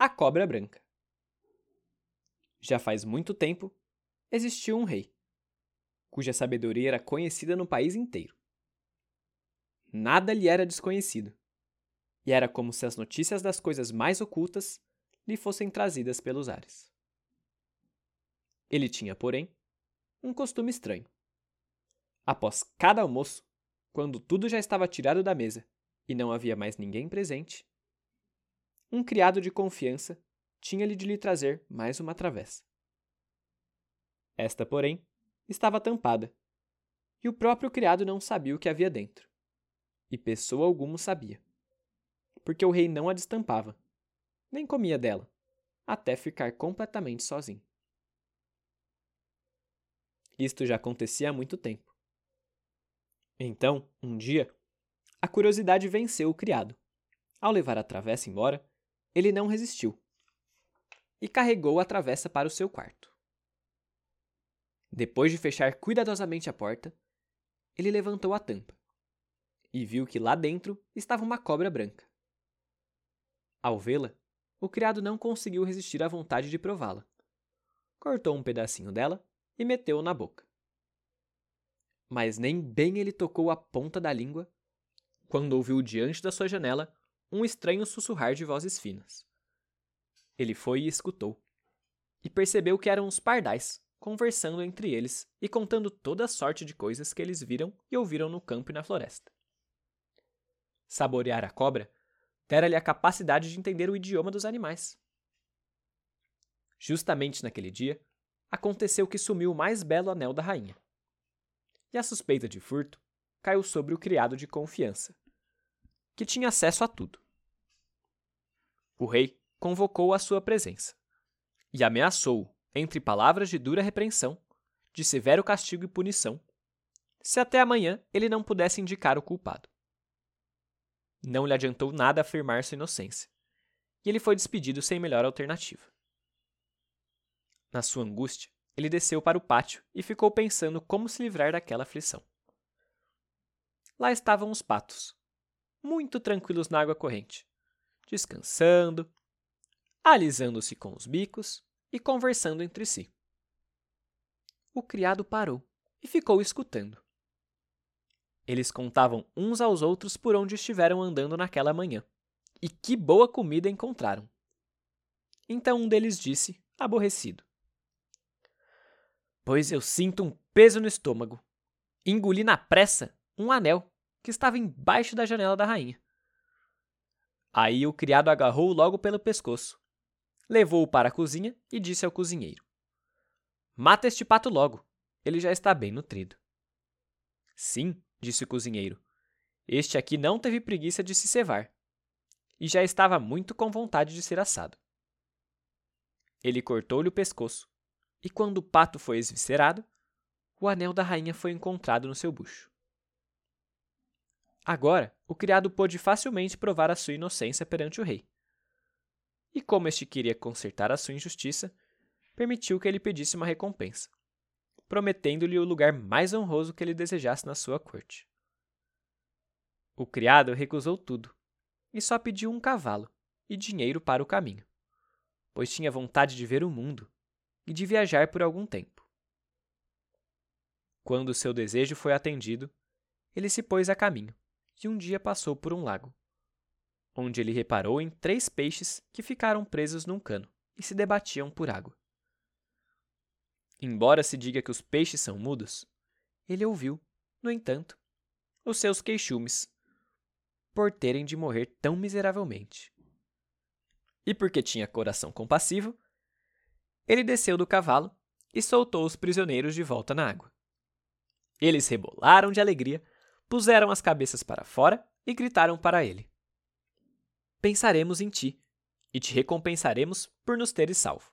A Cobra Branca. Já faz muito tempo existiu um rei, cuja sabedoria era conhecida no país inteiro. Nada lhe era desconhecido, e era como se as notícias das coisas mais ocultas lhe fossem trazidas pelos ares. Ele tinha, porém, um costume estranho. Após cada almoço, quando tudo já estava tirado da mesa e não havia mais ninguém presente, um criado de confiança tinha-lhe de lhe trazer mais uma travessa. Esta, porém, estava tampada, e o próprio criado não sabia o que havia dentro. E pessoa alguma sabia, porque o rei não a destampava, nem comia dela, até ficar completamente sozinho. Isto já acontecia há muito tempo. Então, um dia, a curiosidade venceu o criado. Ao levar a travessa embora, ele não resistiu e carregou a travessa para o seu quarto. Depois de fechar cuidadosamente a porta, ele levantou a tampa e viu que lá dentro estava uma cobra branca. Ao vê-la, o criado não conseguiu resistir à vontade de prová-la. Cortou um pedacinho dela e meteu-o na boca. Mas nem bem ele tocou a ponta da língua quando ouviu diante da sua janela um estranho sussurrar de vozes finas. Ele foi e escutou, e percebeu que eram os pardais, conversando entre eles e contando toda a sorte de coisas que eles viram e ouviram no campo e na floresta. Saborear a cobra dera-lhe a capacidade de entender o idioma dos animais. Justamente naquele dia, aconteceu que sumiu o mais belo anel da rainha. E a suspeita de furto caiu sobre o criado de confiança, que tinha acesso a tudo. O rei convocou a sua presença e ameaçou, entre palavras de dura repreensão, de severo castigo e punição, se até amanhã ele não pudesse indicar o culpado. Não lhe adiantou nada afirmar sua inocência, e ele foi despedido sem melhor alternativa. Na sua angústia, ele desceu para o pátio e ficou pensando como se livrar daquela aflição. Lá estavam os patos, muito tranquilos na água corrente, descansando, alisando-se com os bicos e conversando entre si. O criado parou e ficou escutando. Eles contavam uns aos outros por onde estiveram andando naquela manhã, e que boa comida encontraram. Então um deles disse, aborrecido: Pois eu sinto um peso no estômago. Engoli na pressa um anel que estava embaixo da janela da rainha. Aí o criado agarrou-o logo pelo pescoço, levou-o para a cozinha e disse ao cozinheiro: Mata este pato logo, ele já está bem nutrido. Sim, disse o cozinheiro, este aqui não teve preguiça de se cevar e já estava muito com vontade de ser assado. Ele cortou-lhe o pescoço, e quando o pato foi esviscerado, o anel da rainha foi encontrado no seu bucho. Agora, o criado pôde facilmente provar a sua inocência perante o rei. E como este queria consertar a sua injustiça, permitiu que ele pedisse uma recompensa, prometendo-lhe o lugar mais honroso que ele desejasse na sua corte. O criado recusou tudo e só pediu um cavalo e dinheiro para o caminho, pois tinha vontade de ver o mundo e de viajar por algum tempo. Quando seu desejo foi atendido, ele se pôs a caminho e um dia passou por um lago, onde ele reparou em três peixes que ficaram presos num cano e se debatiam por água. Embora se diga que os peixes são mudos, ele ouviu, no entanto, os seus queixumes por terem de morrer tão miseravelmente. E porque tinha coração compassivo, ele desceu do cavalo e soltou os prisioneiros de volta na água. Eles rebolaram de alegria puseram as cabeças para fora e gritaram para ele: Pensaremos em ti, e te recompensaremos por nos teres salvo.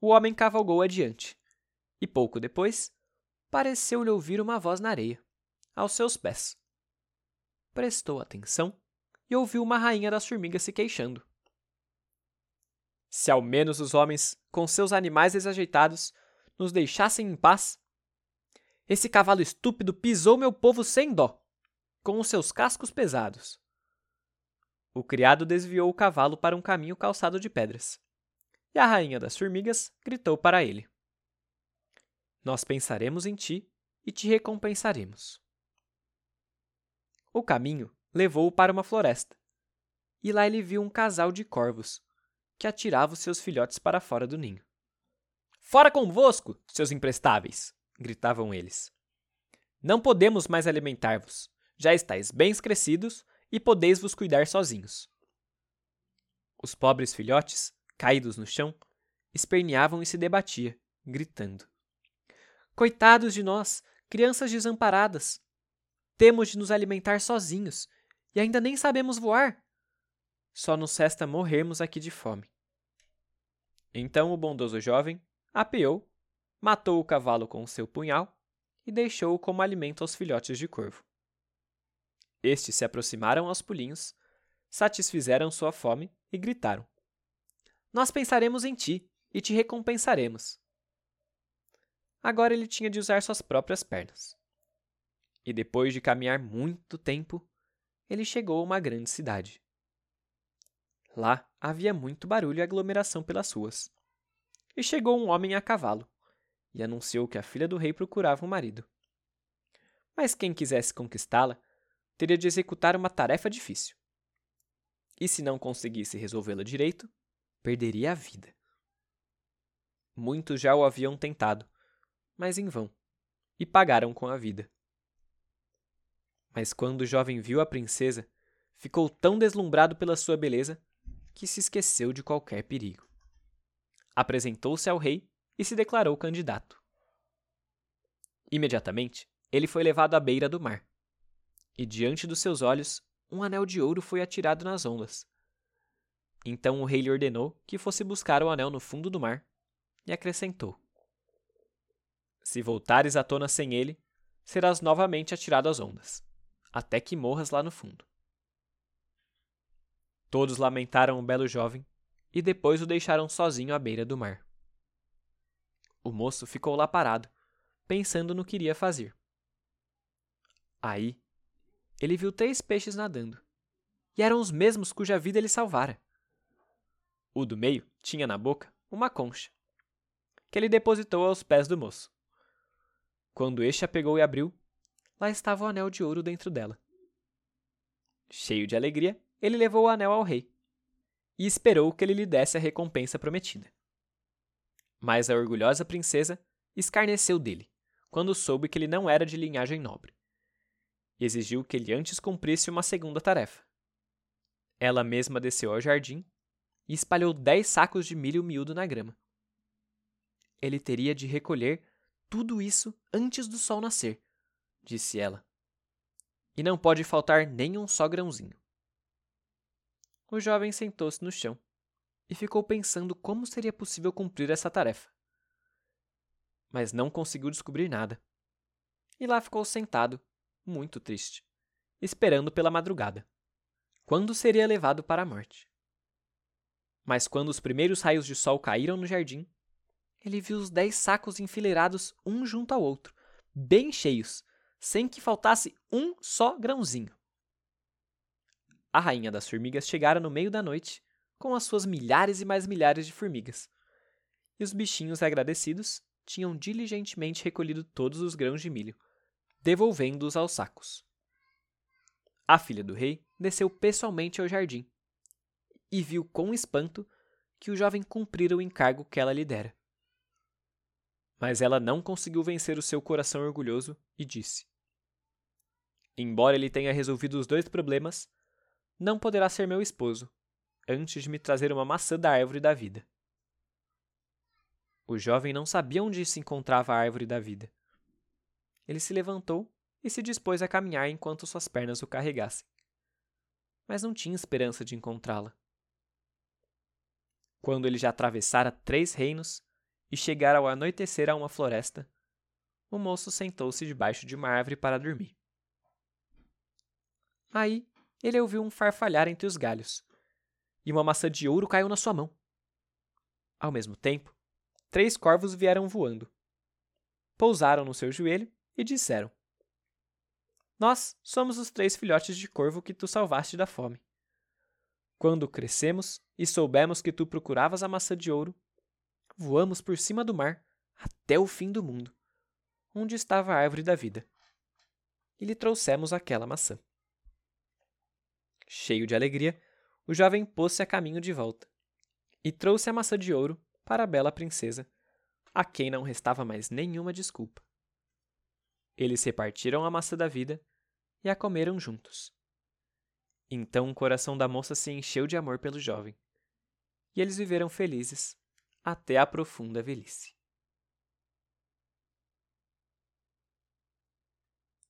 O homem cavalgou adiante, e pouco depois pareceu-lhe ouvir uma voz na areia, aos seus pés. Prestou atenção e ouviu uma rainha das formigas se queixando. Se ao menos os homens, com seus animais desajeitados, nos deixassem em paz, esse cavalo estúpido pisou meu povo sem dó, com os seus cascos pesados. o criado desviou o cavalo para um caminho calçado de pedras. E a rainha das formigas gritou para ele: Nós pensaremos em ti e te recompensaremos. O caminho levou-o para uma floresta, e lá ele viu um casal de corvos que atirava os seus filhotes para fora do ninho. Fora convosco, seus imprestáveis! Gritavam eles. Não podemos mais alimentar-vos. Já estáis bem crescidos e podeis vos cuidar sozinhos. Os pobres filhotes, caídos no chão, esperneavam e se debatiam, gritando: Coitados de nós, crianças desamparadas! Temos de nos alimentar sozinhos e ainda nem sabemos voar. Só nos resta morrermos aqui de fome. Então o bondoso jovem apeou, matou o cavalo com o seu punhal e deixou-o como alimento aos filhotes de corvo. Estes se aproximaram aos pulinhos, satisfizeram sua fome e gritaram: Nós pensaremos em ti e te recompensaremos. Agora ele tinha de usar suas próprias pernas. E depois de caminhar muito tempo, ele chegou a uma grande cidade. Lá havia muito barulho e aglomeração pelas ruas. E chegou um homem a cavalo e anunciou que a filha do rei procurava um marido. Mas quem quisesse conquistá-la teria de executar uma tarefa difícil. E se não conseguisse resolvê-la direito, perderia a vida. Muitos já o haviam tentado, mas em vão, e pagaram com a vida. Mas quando o jovem viu a princesa, ficou tão deslumbrado pela sua beleza que se esqueceu de qualquer perigo. Apresentou-se ao rei e se declarou candidato. Imediatamente, ele foi levado à beira do mar e diante dos seus olhos um anel de ouro foi atirado nas ondas. Então o rei lhe ordenou que fosse buscar o anel no fundo do mar, e acrescentou: Se voltares à tona sem ele, serás novamente atirado às ondas, até que morras lá no fundo. Todos lamentaram o belo jovem e depois o deixaram sozinho à beira do mar. O moço ficou lá parado, pensando no que iria fazer. Aí ele viu três peixes nadando. E eram os mesmos cuja vida ele salvara. O do meio tinha na boca uma concha, que ele depositou aos pés do moço. Quando este a pegou e abriu, lá estava o anel de ouro dentro dela. Cheio de alegria, ele levou o anel ao rei e esperou que ele lhe desse a recompensa prometida. Mas a orgulhosa princesa escarneceu dele quando soube que ele não era de linhagem nobre exigiu que ele antes cumprisse uma segunda tarefa. Ela mesma desceu ao jardim e espalhou dez sacos de milho miúdo na grama. Ele teria de recolher tudo isso antes do sol nascer, disse ela. E não pode faltar nem um só grãozinho. O jovem sentou-se no chão e ficou pensando como seria possível cumprir essa tarefa. Mas não conseguiu descobrir nada. E lá ficou sentado, muito triste, esperando pela madrugada, quando seria levado para a morte. Mas quando os primeiros raios de sol caíram no jardim, ele viu os dez sacos enfileirados um junto ao outro, bem cheios, sem que faltasse um só grãozinho. A rainha das formigas chegara no meio da noite com as suas milhares e mais milhares de formigas. E os bichinhos agradecidos tinham diligentemente recolhido todos os grãos de milho, devolvendo-os aos sacos. A filha do rei desceu pessoalmente ao jardim e viu com espanto que o jovem cumprira o encargo que ela lhe dera. Mas ela não conseguiu vencer o seu coração orgulhoso e disse: Embora ele tenha resolvido os dois problemas, não poderá ser meu esposo antes de me trazer uma maçã da árvore da vida. O jovem não sabia onde se encontrava a árvore da vida. Ele se levantou e se dispôs a caminhar enquanto suas pernas o carregassem. Mas não tinha esperança de encontrá-la. Quando ele já atravessara três reinos e chegara ao anoitecer a uma floresta, o moço sentou-se debaixo de uma árvore para dormir. Aí ele ouviu um farfalhar entre os galhos, e uma maçã de ouro caiu na sua mão. Ao mesmo tempo, três corvos vieram voando. Pousaram no seu joelho e disseram: Nós somos os três filhotes de corvo que tu salvaste da fome. Quando crescemos e soubemos que tu procuravas a maçã de ouro, voamos por cima do mar até o fim do mundo, onde estava a árvore da vida. E lhe trouxemos aquela maçã. Cheio de alegria, o jovem pôs-se a caminho de volta e trouxe a maçã de ouro para a bela princesa, a quem não restava mais nenhuma desculpa. Eles repartiram a maçã da vida e a comeram juntos. Então o coração da moça se encheu de amor pelo jovem, e eles viveram felizes até a profunda velhice.